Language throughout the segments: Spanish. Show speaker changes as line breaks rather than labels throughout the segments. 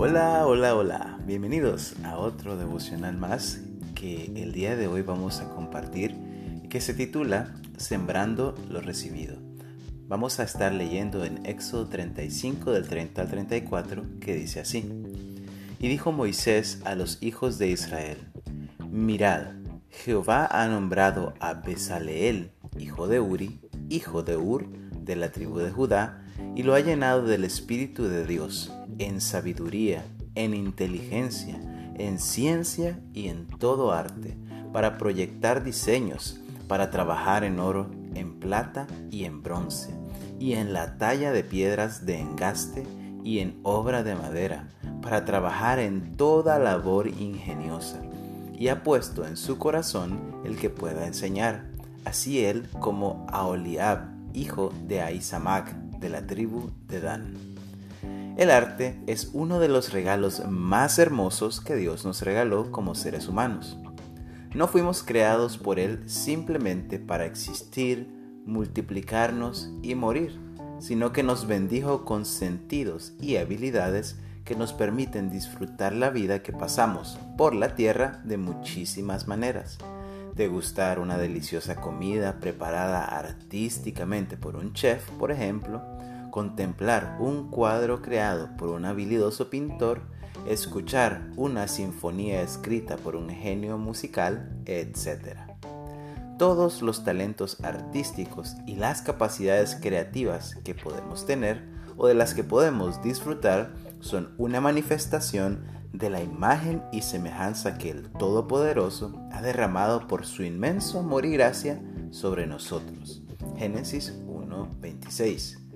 Hola, hola, hola. Bienvenidos a otro devocional más que el día de hoy vamos a compartir que se titula Sembrando lo recibido. Vamos a estar leyendo en Éxodo 35 del 30 al 34 que dice así. Y dijo Moisés a los hijos de Israel, Mirad, Jehová ha nombrado a Besaleel, hijo de Uri, hijo de Ur, de la tribu de Judá, y lo ha llenado del Espíritu de Dios, en sabiduría, en inteligencia, en ciencia y en todo arte, para proyectar diseños, para trabajar en oro, en plata y en bronce, y en la talla de piedras de engaste y en obra de madera, para trabajar en toda labor ingeniosa. Y ha puesto en su corazón el que pueda enseñar, así él como Aholiab, hijo de Ahisamac, de la tribu de Dan. El arte es uno de los regalos más hermosos que Dios nos regaló como seres humanos. No fuimos creados por Él simplemente para existir, multiplicarnos y morir, sino que nos bendijo con sentidos y habilidades que nos permiten disfrutar la vida que pasamos por la tierra de muchísimas maneras degustar una deliciosa comida preparada artísticamente por un chef, por ejemplo, contemplar un cuadro creado por un habilidoso pintor, escuchar una sinfonía escrita por un genio musical, etc. Todos los talentos artísticos y las capacidades creativas que podemos tener o de las que podemos disfrutar son una manifestación de la imagen y semejanza que el Todopoderoso ha derramado por su inmenso amor y gracia sobre nosotros. Génesis 1:26.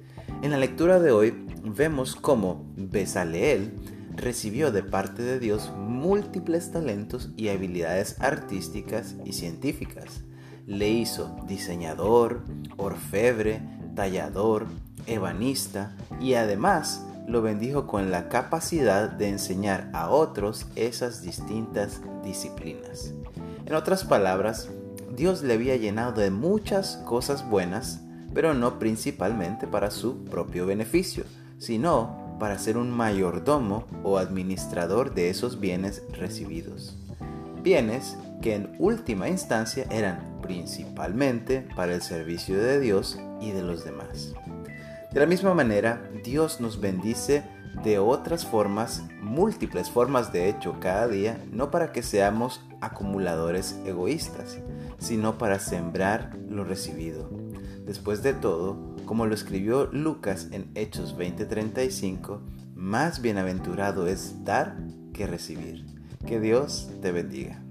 En la lectura de hoy vemos cómo Besaleel recibió de parte de Dios múltiples talentos y habilidades artísticas y científicas. Le hizo diseñador, orfebre, tallador, ebanista y además lo bendijo con la capacidad de enseñar a otros esas distintas disciplinas. En otras palabras, Dios le había llenado de muchas cosas buenas, pero no principalmente para su propio beneficio, sino para ser un mayordomo o administrador de esos bienes recibidos. Bienes que en última instancia eran principalmente para el servicio de Dios y de los demás. De la misma manera, Dios nos bendice de otras formas, múltiples formas de hecho cada día, no para que seamos acumuladores egoístas, sino para sembrar lo recibido. Después de todo, como lo escribió Lucas en Hechos 20:35, más bienaventurado es dar que recibir. Que Dios te bendiga.